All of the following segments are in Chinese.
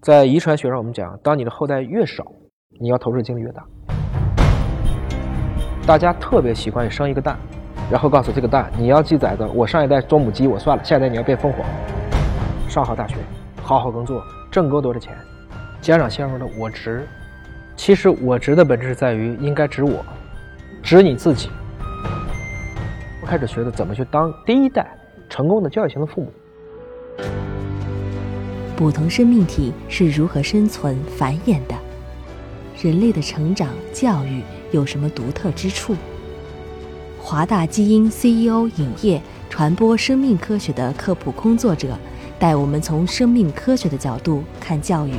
在遗传学上，我们讲，当你的后代越少，你要投入的精力越大。大家特别习惯于生一个蛋，然后告诉这个蛋，你要记载的，我上一代做母鸡，我算了，下一代你要变凤凰。上好大学，好好工作，挣够多的钱。家长陷入了我值，其实我值的本质是在于应该值我，值你自己。我开始学的怎么去当第一代成功的教育型的父母。不同生命体是如何生存繁衍的？人类的成长教育有什么独特之处？华大基因 CEO 尹烨，传播生命科学的科普工作者，带我们从生命科学的角度看教育。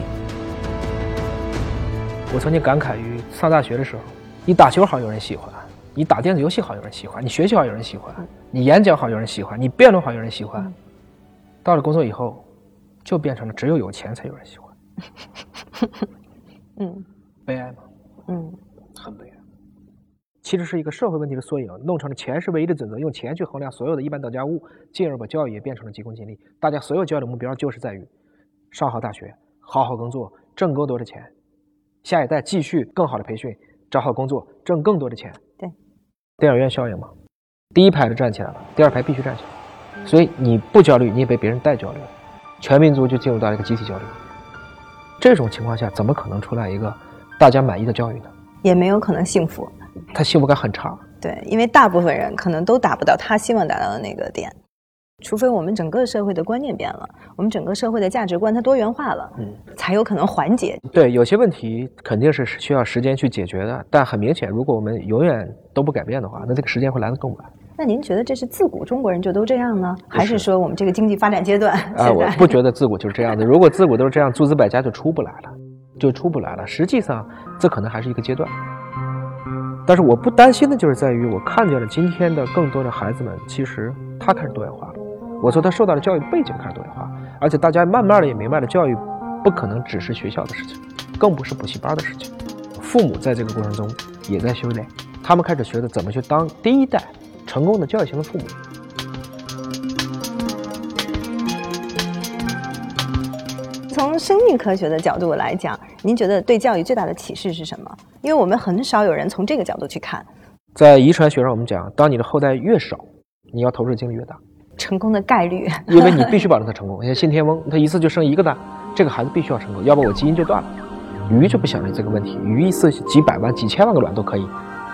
我曾经感慨于上大学的时候，你打球好有人喜欢，你打电子游戏好有人喜欢，你学习好有人喜欢，你演讲好有人喜欢，你辩论好有人喜欢。到了工作以后。就变成了只有有钱才有人喜欢，嗯，悲哀吗？嗯，很悲哀。其实是一个社会问题的缩影，弄成了钱是唯一的准则，用钱去衡量所有的一般等价物，进而把教育也变成了急功近利。大家所有教育的目标就是在于上好大学，好好工作，挣更多的钱，下一代继续更好的培训，找好工作，挣更多的钱。对，电影院效应嘛，第一排的站起来了，第二排必须站起来，所以你不焦虑，你也被别人带焦虑。全民族就进入到了一个集体焦虑，这种情况下，怎么可能出来一个大家满意的教育呢？也没有可能幸福，他幸福感很差。对，因为大部分人可能都达不到他希望达到的那个点，除非我们整个社会的观念变了，我们整个社会的价值观它多元化了，嗯，才有可能缓解。对，有些问题肯定是需要时间去解决的，但很明显，如果我们永远都不改变的话，那这个时间会来得更晚。那您觉得这是自古中国人就都这样呢，还是说我们这个经济发展阶段？啊，我不觉得自古就是这样的。如果自古都是这样，诸子百家就出不来了，就出不来了。实际上，这可能还是一个阶段。但是我不担心的就是在于，我看见了今天的更多的孩子们，其实他开始多元化了。我说他受到的教育背景开始多元化，而且大家慢慢的也明白了，教育不可能只是学校的事情，更不是补习班的事情。父母在这个过程中也在修炼，他们开始学的怎么去当第一代。成功的教育型的父母，从生命科学的角度来讲，您觉得对教育最大的启示是什么？因为我们很少有人从这个角度去看。在遗传学上，我们讲，当你的后代越少，你要投入的精力越大，成功的概率。因为你必须保证他成功。像信天翁，他一次就生一个蛋，这个孩子必须要成功，要不我基因就断了。鱼就不想着这个问题，鱼一次几百万、几千万个卵都可以，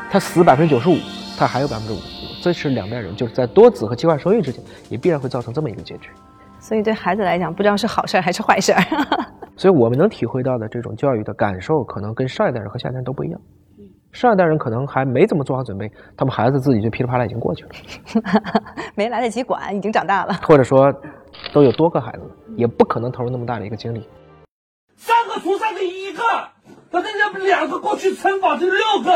它死百分之九十五，它还有百分之五。这是两代人，就是在多子和计划生育之间，也必然会造成这么一个结局。所以对孩子来讲，不知道是好事还是坏事。所以我们能体会到的这种教育的感受，可能跟上一代人和下一代人都不一样。上一代人可能还没怎么做好准备，他们孩子自己就噼里啪啦已经过去了，没来得及管，已经长大了。或者说，都有多个孩子，也不可能投入那么大的一个精力。三个除三个一个，把人家两个过去乘法就六个。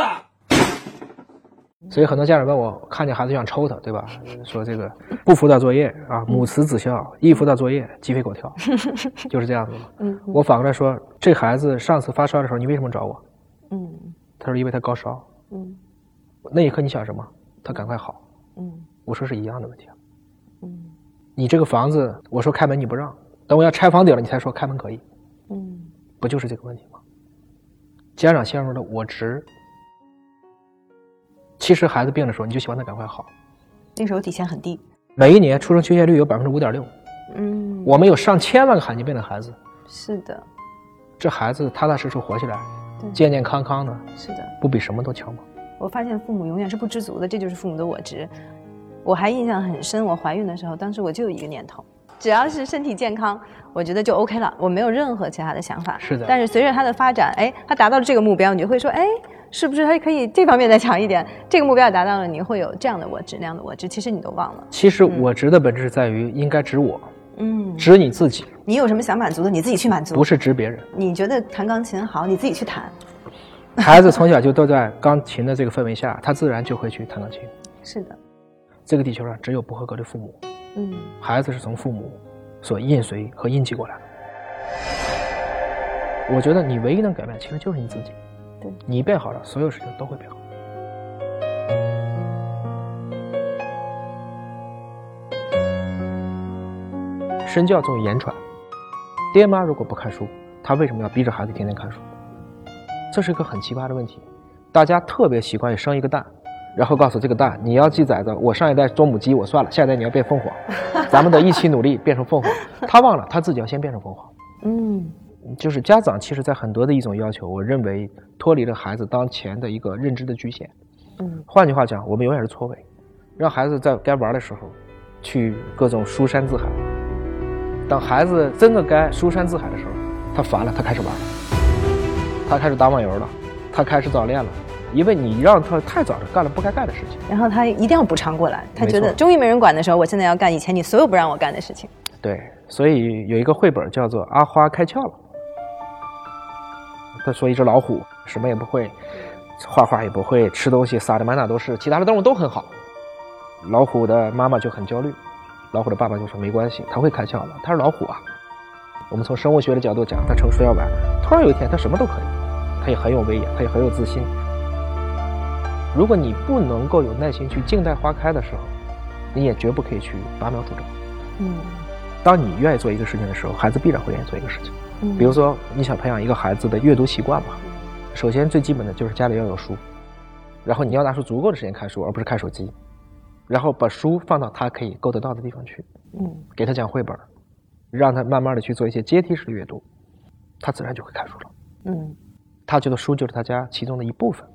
所以很多家长问我，看见孩子就想抽他，对吧？说这个不辅导作业啊，母慈子孝；一辅导作业，鸡飞狗跳，就是这样子。嗯，我反过来说，这孩子上次发烧的时候，你为什么找我？嗯，他说因为他高烧。嗯，那一刻你想什么？他赶快好。嗯，我说是一样的问题。嗯，你这个房子，我说开门你不让，等我要拆房顶了，你才说开门可以。嗯，不就是这个问题吗？家长陷入了我执。其实孩子病的时候，你就希望他赶快好。那时候底线很低，每一年出生缺陷率有百分之五点六。嗯，我们有上千万个罕见病的孩子。是的，这孩子踏踏实实活下来，健健康康的，是的，不比什么都强吗？我发现父母永远是不知足的，这就是父母的我执。我还印象很深，我怀孕的时候，当时我就有一个念头，只要是身体健康，我觉得就 OK 了，我没有任何其他的想法。是的。但是随着他的发展，哎，他达到了这个目标，你就会说，哎。是不是还可以这方面再强一点？这个目标达到了，你会有这样的我执那样的我值，其实你都忘了。其实我值的本质在于应该执我，嗯，执你自己。你有什么想满足的，你自己去满足，不是执别人。你觉得弹钢琴好，你自己去弹。孩子从小就都在钢琴的这个氛围下，他自然就会去弹钢琴。是的，这个地球上只有不合格的父母，嗯，孩子是从父母所印随和印记过来的。我觉得你唯一能改变，其实就是你自己。你变好了，所有事情都会变好。身教重于言传，爹妈如果不看书，他为什么要逼着孩子天天看书？这是一个很奇葩的问题。大家特别习惯于生一个蛋，然后告诉这个蛋你要记载着我上一代做母鸡，我算了，下一代你要变凤凰，咱们得一起努力变成凤凰。他忘了他自己要先变成凤凰。嗯，就是家长其实在很多的一种要求，我认为脱离了孩子当前的一个认知的局限。嗯，换句话讲，我们永远是错位，让孩子在该玩的时候，去各种书山自海。等孩子真的该书山自海的时候，他烦了，他开始玩了，他开始打网游了，他开始早恋了，因为你让他太早的干了不该干的事情。然后他一定要补偿过来，他觉得终于没人管的时候，我现在要干以前你所有不让我干的事情。对，所以有一个绘本叫做《阿花开窍了》，他说一只老虎什么也不会，画画也不会，吃东西撒的满哪都是，其他的动物都很好，老虎的妈妈就很焦虑。老虎的爸爸就说：“没关系，他会开窍的。他是老虎啊。我们从生物学的角度讲，他成熟要晚。突然有一天，他什么都可以，他也很有威严，他也很有自信。如果你不能够有耐心去静待花开的时候，你也绝不可以去拔苗助长。嗯，当你愿意做一个事情的时候，孩子必然会愿意做一个事情。嗯，比如说你想培养一个孩子的阅读习惯嘛，首先最基本的就是家里要有书，然后你要拿出足够的时间看书，而不是看手机。”然后把书放到他可以够得到的地方去，嗯，给他讲绘本，让他慢慢的去做一些阶梯式的阅读，他自然就会看书了，嗯，他觉得书就是他家其中的一部分。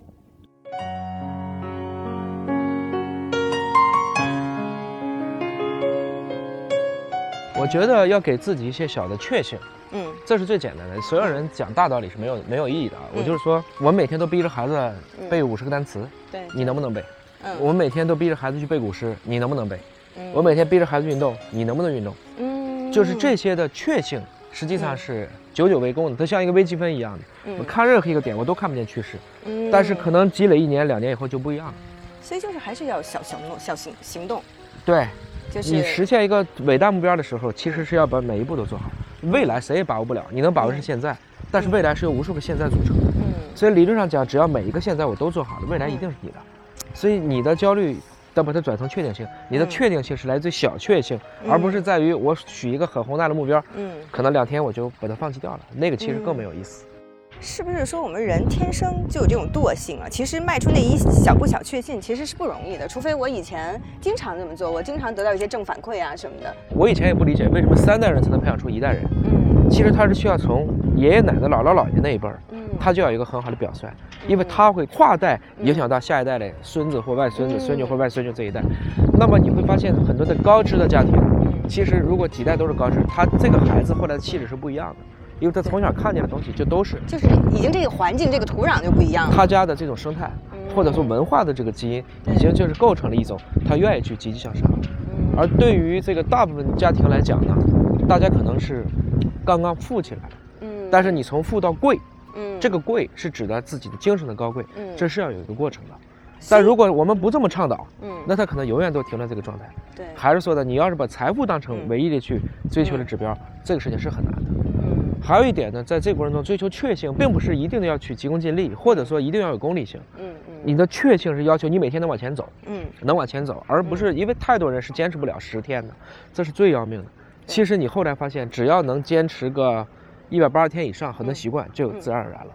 我觉得要给自己一些小的确幸，嗯，这是最简单的。所有人讲大道理是没有没有意义的啊。我就是说，我每天都逼着孩子背五十个单词，对，你能不能背？我们每天都逼着孩子去背古诗，你能不能背？我每天逼着孩子运动，你能不能运动？嗯，就是这些的确性，实际上是久久为功的。它像一个微积分一样的，我看任何一个点，我都看不见趋势。嗯，但是可能积累一年、两年以后就不一样了。所以就是还是要小行动、小行行动。对，就是你实现一个伟大目标的时候，其实是要把每一步都做好。未来谁也把握不了，你能把握是现在，但是未来是由无数个现在组成的。嗯，所以理论上讲，只要每一个现在我都做好了，未来一定是你的。所以你的焦虑，要把它转成确定性。你的确定性是来自于小确幸，而不是在于我许一个很宏大的目标，嗯，可能两天我就把它放弃掉了。那个其实更没有意思。是不是说我们人天生就有这种惰性啊？其实迈出那一小步小确幸其实是不容易的，除非我以前经常这么做，我经常得到一些正反馈啊什么的。我以前也不理解为什么三代人才能培养出一代人。嗯，其实他是需要从爷爷奶奶、姥姥姥爷那一辈儿。嗯他就要一个很好的表率，因为他会跨代影响到下一代的孙子或外孙子、孙女或外孙女这一代。那么你会发现很多的高知的家庭，其实如果几代都是高知，他这个孩子后来的气质是不一样的，因为他从小看见的东西就都是，就是已经这个环境、这个土壤就不一样了。他家的这种生态，或者说文化的这个基因，已经就是构成了一种他愿意去积极向上。而对于这个大部分家庭来讲呢，大家可能是刚刚富起来，嗯，但是你从富到贵。嗯，这个贵是指的自己的精神的高贵，嗯，这是要有一个过程的。但如果我们不这么倡导，嗯，那他可能永远都停在这个状态。对，还是说的，你要是把财富当成唯一的去追求的指标，这个事情是很难的。嗯，还有一点呢，在这个过程中追求确幸，并不是一定要去急功近利，或者说一定要有功利性。嗯嗯，你的确幸是要求你每天能往前走，嗯，能往前走，而不是因为太多人是坚持不了十天的，这是最要命的。其实你后来发现，只要能坚持个。一百八十天以上，很多习惯就自然而然了。